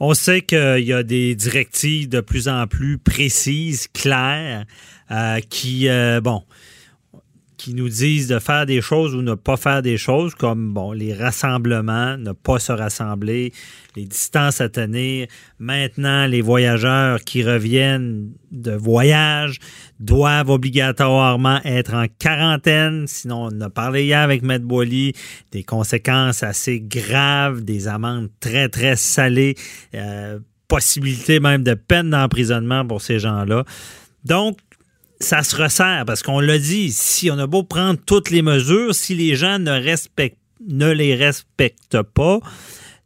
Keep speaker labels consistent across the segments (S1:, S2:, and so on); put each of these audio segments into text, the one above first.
S1: On sait qu'il y a des directives de plus en plus précises, claires, euh, qui, euh, bon, qui nous disent de faire des choses ou ne pas faire des choses, comme bon, les rassemblements, ne pas se rassembler, les distances à tenir. Maintenant, les voyageurs qui reviennent de voyage doivent obligatoirement être en quarantaine. Sinon, on a parlé hier avec Maître Boily, des conséquences assez graves, des amendes très, très salées, euh, possibilité même de peine d'emprisonnement pour ces gens-là. Donc, ça se resserre parce qu'on l'a dit, si on a beau prendre toutes les mesures, si les gens ne, respectent, ne les respectent pas,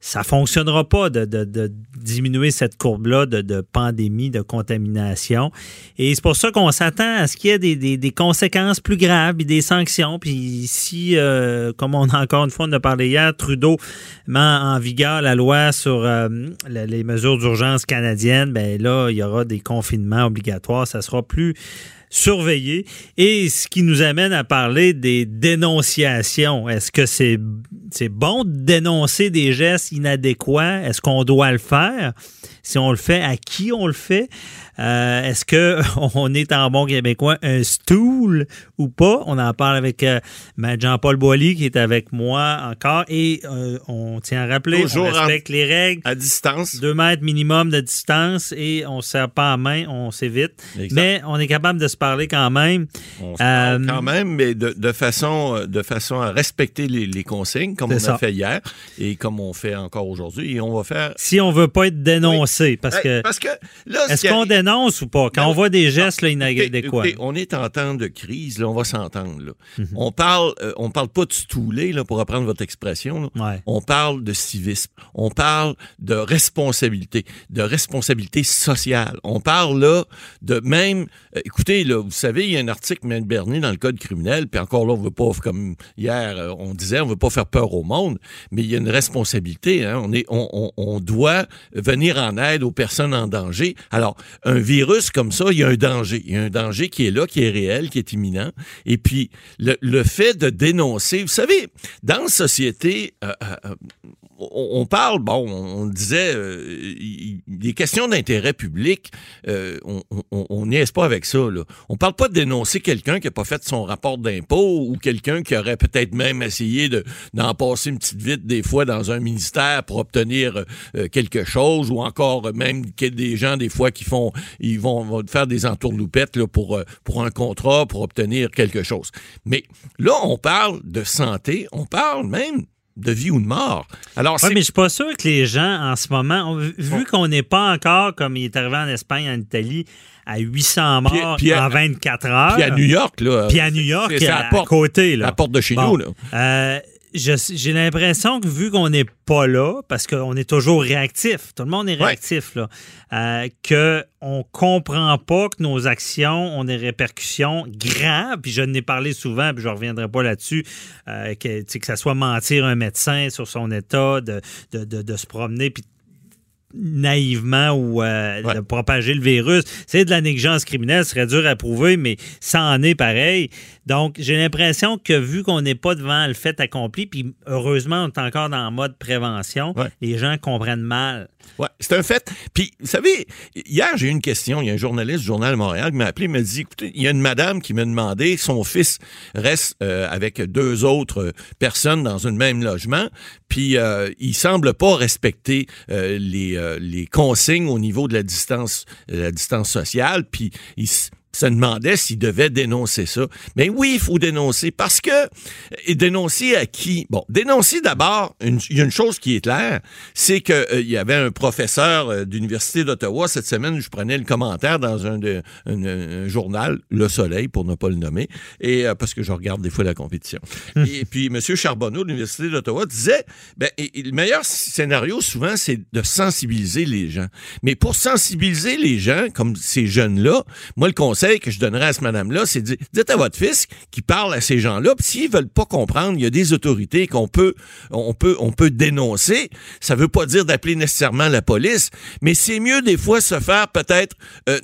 S1: ça fonctionnera pas de, diminuer cette courbe-là de, pandémie, de contamination. Et c'est pour ça qu'on s'attend à ce qu'il y ait des, conséquences plus graves et des sanctions. Puis si, euh, comme on a encore une fois on a parlé hier, Trudeau met en vigueur la loi sur euh, les mesures d'urgence canadiennes, ben là, il y aura des confinements obligatoires. Ça sera plus surveiller. Et ce qui nous amène à parler des dénonciations. Est-ce que c'est c'est bon de dénoncer des gestes inadéquats? Est-ce qu'on doit le faire? Si on le fait, à qui on le fait? Euh, est-ce que on est en bon québécois un stool ou pas? On en parle avec euh, Jean-Paul Boily qui est avec moi encore et euh, on tient à rappeler, on respecte les règles.
S2: À distance.
S1: Deux mètres minimum de distance et on ne serre pas à main, on s'évite. Mais on est capable de se parler quand même.
S2: On se parle quand même, mais de, façon, de façon à respecter les, consignes, comme on a fait hier et comme on fait encore aujourd'hui. Et on va faire.
S1: Si on veut pas être dénoncé, parce que.
S2: Parce que
S1: Est-ce qu'on dénonce ou pas? Quand on voit des gestes là, inadéquats.
S2: on est en temps de crise, là, on va s'entendre. Mhm. On parle euh, on parle pas de stouler, là, pour reprendre votre expression. On parle de civisme. On parle de responsabilité, de responsabilité sociale. On parle là de même. Euh, écoutez, là, vous savez, il y a un article Mme Bernier dans le Code criminel, puis encore là, on veut pas, comme hier, euh, on disait, on veut pas faire peur au monde, mais il y a une responsabilité. Hein. On, est, on, on doit venir en aide aux personnes en danger. Alors, un virus comme ça, il y a un danger. Il y a un danger qui est là, qui est réel, qui est imminent. Et puis, le, fait de dénoncer, vous savez, dans la société, euh, euh, on, parle, bon, on disait, euh, des questions d'intérêt public, on n'y est pas avec ça. Là. On parle pas de dénoncer quelqu'un qui n'a pas fait son rapport d'impôt ou quelqu'un qui aurait peut-être même essayé d'en passer une petite vite des fois dans un ministère pour obtenir quelque chose ou encore même des gens des fois qui font ils vont, faire des entourloupettes là, pour, euh, pour un contrat, pour obtenir quelque chose. Mais là, on parle de santé, on parle même de vie ou de mort.
S1: Alors, mais je suis pas sûr que les gens, en ce moment, vu qu'on n'est pas encore, comme il est arrivé en Espagne, en Italie, à 800 morts en 24 heures.
S2: Puis à New York, là.
S1: Puis à New York, à, à, côté, là.
S2: À la porte de chez nous, là.
S1: Euh, j'ai l'impression que vu qu'on n'est pas là, parce qu'on est toujours réactif, tout le monde est réactif, là, euh, qu'on comprend pas que nos actions ont des répercussions graves, puis je n'ai parlé souvent, puis je ne reviendrai pas là-dessus, euh, que, que ça soit mentir un médecin sur son état, de, de, de se promener, puis naïvement ou euh, de propager le virus. C'est de la négligence criminelle, ce serait dur à prouver, mais ça en est pareil. Donc, j'ai l'impression que vu qu'on n'est pas devant le fait accompli, puis heureusement, on est encore dans le mode prévention, les gens comprennent mal.
S2: Oui, c'est un fait. Puis, vous savez, hier, j'ai eu une question. Il y a un journaliste du Journal de Montréal qui m'a appelé, m'a dit, écoutez, il y a une madame qui m'a demandé, son fils reste euh, avec deux autres personnes dans un même logement, puis euh, il semble pas respecter les, les consignes au niveau de la distance, la distance sociale, puis il se demandait s'il devait dénoncer ça. Mais oui, il faut dénoncer parce que et dénoncer à qui? Bon, dénoncer d'abord, il y a une chose qui est claire, c'est que euh, il y avait un professeur euh, d'université d'Ottawa cette semaine, je prenais le commentaire dans un, de, un, journal, Le Soleil pour ne pas le nommer, et euh, parce que je regarde des fois la compétition. Hum. et puis M. Charbonneau de l'université d'Ottawa disait, ben, le meilleur scénario souvent c'est de sensibiliser les gens. Mais pour sensibiliser les gens comme ces jeunes-là, moi le conseil que je donnerais à ce madame-là, c'est de dites à votre fils qui parle à ces gens-là, puis s'ils veulent pas comprendre, il y a des autorités qu'on peut, on peut, on peut dénoncer. Ça veut pas dire d'appeler nécessairement la police, mais c'est mieux des fois se faire peut-être euh,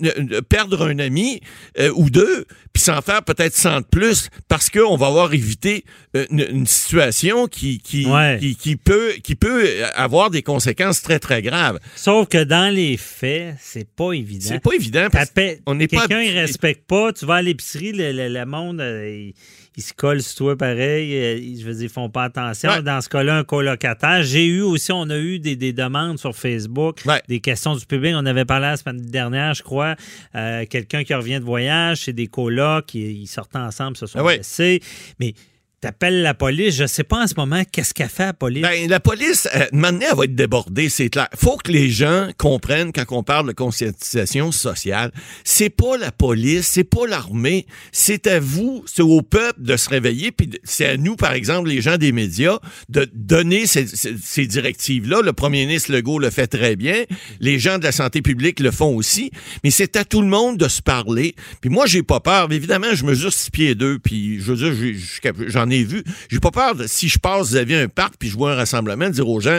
S2: perdre un ami euh, ou deux, puis s'en faire peut-être 100 de plus, parce qu'on va avoir évité euh, une, situation qui qui, qui, qui peut qui peut avoir des conséquences très très graves.
S1: Sauf que dans les faits, c'est pas évident.
S2: C'est pas évident. Parce
S1: on n'est pas. Quelqu'un il respecte pas. Tu vas à l'épicerie, le, monde il se colle sur toi pareil. Euh, je veux dire, ils font pas attention. Dans ce cas-là, un colocataire. J'ai eu aussi, on a eu des, demandes sur Facebook, des questions du public. On avait parlé la semaine dernière, je crois. Euh, quelqu'un qui revient de voyage, c'est des colocs, ils, ils sortent ensemble, se sont ah. Mais T'appelles la police. Je sais pas en ce moment qu'est-ce qu'a fait la police.
S2: Ben, la police, euh, maintenant, elle va être débordée, c'est clair. Faut que les gens comprennent quand on parle de conscientisation sociale, c'est pas la police, c'est pas l'armée, c'est à vous, c'est au peuple de se réveiller, puis c'est à nous, par exemple, les gens des médias, de donner ces, ces, directives-là. Le premier ministre Legault le fait très bien, les gens de la santé publique le font aussi, mais c'est à tout le monde de se parler. Puis moi, j'ai pas peur. Évidemment, je mesure six pieds deux, puis je veux dire, j'en ai vu. J'ai pas peur de, si je passe, avez un parc puis je vois un rassemblement, de dire aux gens,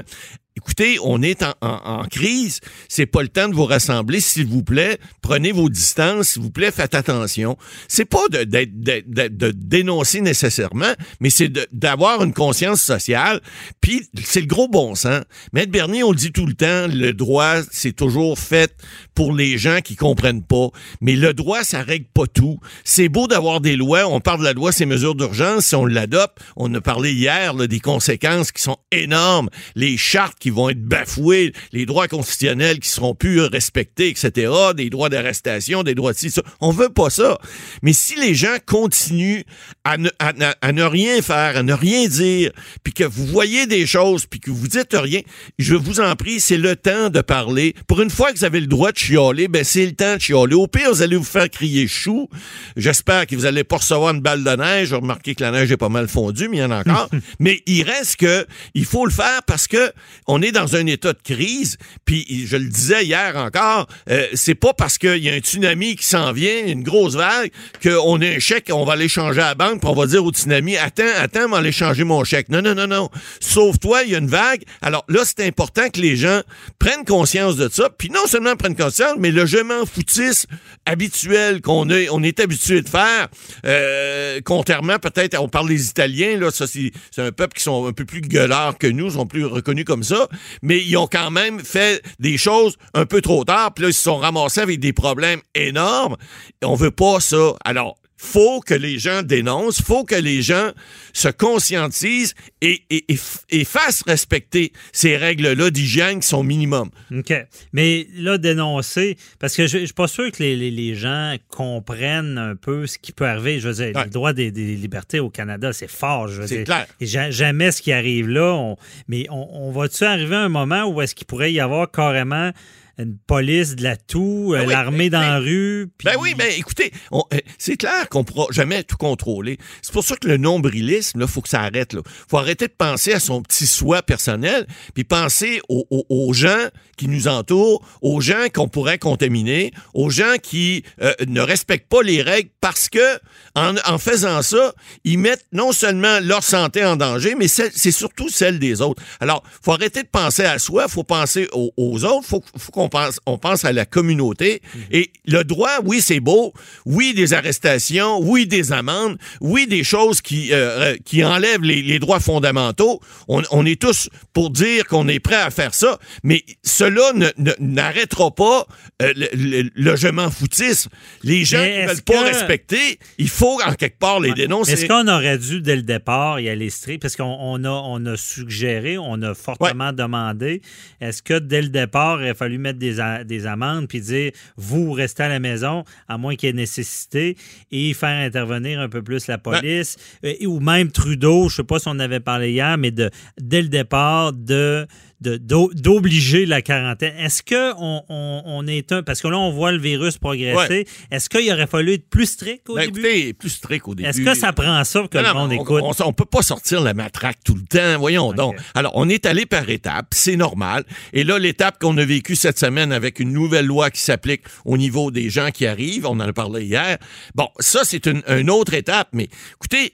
S2: Écoutez, on est en, en, crise. C'est pas le temps de vous rassembler, s'il vous plaît. Prenez vos distances, s'il vous plaît. Faites attention. C'est pas de, de, dénoncer nécessairement, mais c'est d'avoir une conscience sociale. Puis c'est le gros bon sens. Maître Bernier, on le dit tout le temps, le droit, c'est toujours fait pour les gens qui comprennent pas. Mais le droit, ça règle pas tout. C'est beau d'avoir des lois. On parle de la loi, ces mesures d'urgence. Si on l'adopte, on a parlé hier des conséquences qui sont énormes. Les chartes qui vont être bafoués, les droits constitutionnels qui seront plus respectés, etc., des droits d'arrestation, des droits de ci, ça. On veut pas ça. Mais si les gens continuent à ne, à, ne rien faire, à ne rien dire, puis que vous voyez des choses, puis que vous dites rien, je vous en prie, c'est le temps de parler. Pour une fois que vous avez le droit de chialer, ben c'est le temps de chialer. Au pire, vous allez vous faire crier chou. J'espère que vous allez pas recevoir une balle de neige. J'ai remarqué que la neige est pas mal fondue, mais il y en a encore. mais il reste que il faut le faire parce que on est dans un état de crise, puis je le disais hier encore, euh, c'est pas parce qu'il y a un tsunami qui s'en vient, une grosse vague, qu'on a un chèque, on va aller changer à la banque, puis on va dire au tsunami, attends, attends, on va aller changer mon chèque. Non, non, non, non. Sauf toi, il y a une vague. Alors là, c'est important que les gens prennent conscience de ça, puis non seulement prennent conscience, mais le je m'en foutisse habituel qu'on est, on est habitué de faire, euh, contrairement peut-être, on parle des Italiens, là, ça c'est un peuple qui sont un peu plus gueulards que nous, sont plus reconnus comme ça mais ils ont quand même fait des choses un peu trop tard, puis là, ils se sont ramassés avec des problèmes énormes. On veut pas ça. Alors, faut que les gens dénoncent, faut que les gens se conscientisent et, et, fassent respecter ces règles-là d'hygiène qui sont minimum.
S1: OK. Mais là, dénoncer, parce que je, ne suis pas sûr que les, gens comprennent un peu ce qui peut arriver. Je veux dire, le droit des, libertés au Canada, c'est fort.
S2: C'est clair.
S1: Jamais ce qui arrive là. mais on, on va-tu arriver à un moment où est-ce qu'il pourrait y avoir carrément une police de la toux, euh, ben l'armée dans la rue.
S2: Ben oui, mais écoutez, euh, c'est clair qu'on pourra jamais tout contrôler. C'est pour ça que le nombrilisme, il faut que ça arrête. Il faut arrêter de penser à son petit soi personnel, puis penser aux, gens qui nous entourent, aux gens qu'on pourrait contaminer, aux gens qui euh, ne respectent pas les règles parce que en, faisant ça, ils mettent non seulement leur santé en danger, mais c'est surtout celle des autres. Alors, faut arrêter de penser à soi, faut penser aux, autres, faut, faut qu'on on pense, on pense à la communauté. Et le droit, oui, c'est beau. Oui, des arrestations. Oui, des amendes. Oui, des choses qui, euh, euh, qui enlèvent les, droits fondamentaux. On, est tous pour dire qu'on est prêt à faire ça. Mais cela n'arrêtera pas euh, le, je m'en foutisme. Les gens ne veulent pas respecter, il faut en quelque part les dénoncer.
S1: Est-ce qu'on aurait dû, dès le départ, y aller strict? Parce qu'on a, on a suggéré, on a fortement demandé. Est-ce que dès le départ, il a fallu mettre mettre des, des amendes puis dire vous restez à la maison à moins qu'il y ait nécessité et faire intervenir un peu plus la ben police. Ou même Trudeau, je sais pas si on avait parlé hier, mais de dès le départ de d'obliger la quarantaine. Est-ce qu'on on, est un. Parce que là, on voit le virus progresser. Est-ce qu'il aurait fallu être plus strict au ben, début?
S2: plus strict au début.
S1: Est-ce que ça prend ça pour que le monde écoute?
S2: On ne peut pas sortir la matraque tout le temps. Voyons donc. Alors, on est allé par étapes. C'est normal. Et là, l'étape qu'on a vécue cette semaine avec une nouvelle loi qui s'applique au niveau des gens qui arrivent, on en a parlé hier. Bon, ça, c'est une, une, autre étape. Mais écoutez,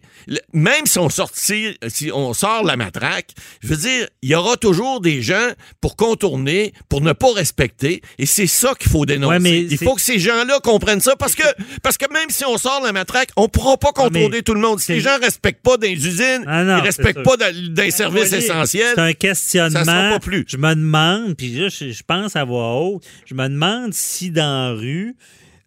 S2: même si on, sortit, si on sort la matraque, je veux dire, il y aura toujours des gens pour contourner, pour ne pas respecter. Et c'est ça qu'il faut dénoncer. Il faut que ces gens-là comprennent ça parce que, parce que même si on sort la matraque, on ne pourra pas contourner tout le monde. Si les gens ne respectent pas des usines, ah ils ne respectent pas des services essentiels.
S1: C'est un questionnement. Ça pas plus. Je me demande, puis je, je pense à voix haute, je me demande si dans la rue,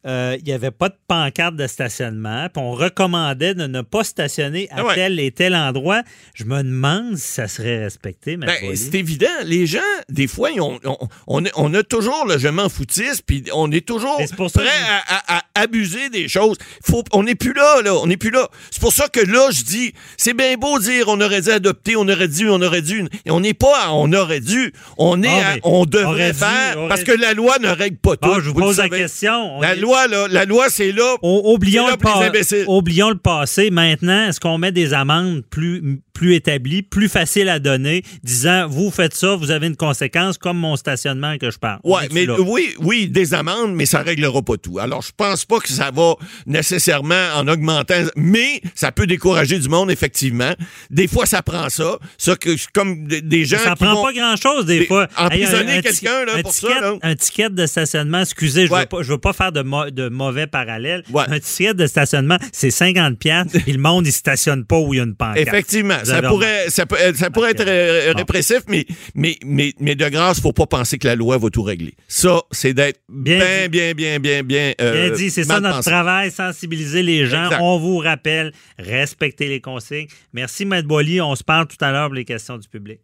S1: euh, il n'y avait pas de pancarte de stationnement, puis on recommandait de ne pas stationner à ah tel et tel endroit. Je me demande si ça serait respecté. Ben,
S2: c'est évident. Les gens, des fois, on, on, a toujours le je m'en foutiste, puis on est toujours prêt à, abuser des choses. Faut, on n'est plus là, là. On n'est plus là. C'est pour ça que là, je dis, c'est bien beau dire on aurait dû adopter, on aurait dû, on aurait dû. Et on n'est pas on aurait dû. On est ah, on devrait faire, parce que la loi ne règle pas ah, tout.
S1: je vous, pose la question.
S2: La loi la loi, c'est là.
S1: oublions, le oublions le passé. Maintenant, est-ce qu'on met des amendes plus, plus établies, plus faciles à donner, disant, vous faites ça, vous avez une conséquence, comme mon stationnement que je parle?
S2: Ouais, mais oui, oui, des amendes, mais ça réglera pas tout. Alors, je pense pas que ça va nécessairement en augmentant, mais ça peut décourager du monde, effectivement. Des fois, ça prend ça. Ça, que, comme des gens.
S1: Ça prend pas grand-chose, des, fois.
S2: Emprisonner quelqu'un, là, pour
S1: ça. Un ticket de stationnement, excusez, je ne veux, pas, veux pas faire de, de mauvais parallèles. Un ticket de stationnement, c'est 50 pièces et le monde, il stationne pas où il y a une pancarte.
S2: Effectivement. Ça pourrait, ça, pourrait être euh, répressif, mais, mais, mais, mais de grâce, faut pas penser que la loi va tout régler. Ça, c'est d'être bien, bien, bien, bien, bien,
S1: euh, bien dit. C'est ça notre travail, sensibiliser les gens. On vous rappelle, respecter les consignes. Merci, Maître Boily. On se parle tout à l'heure pour les questions du public.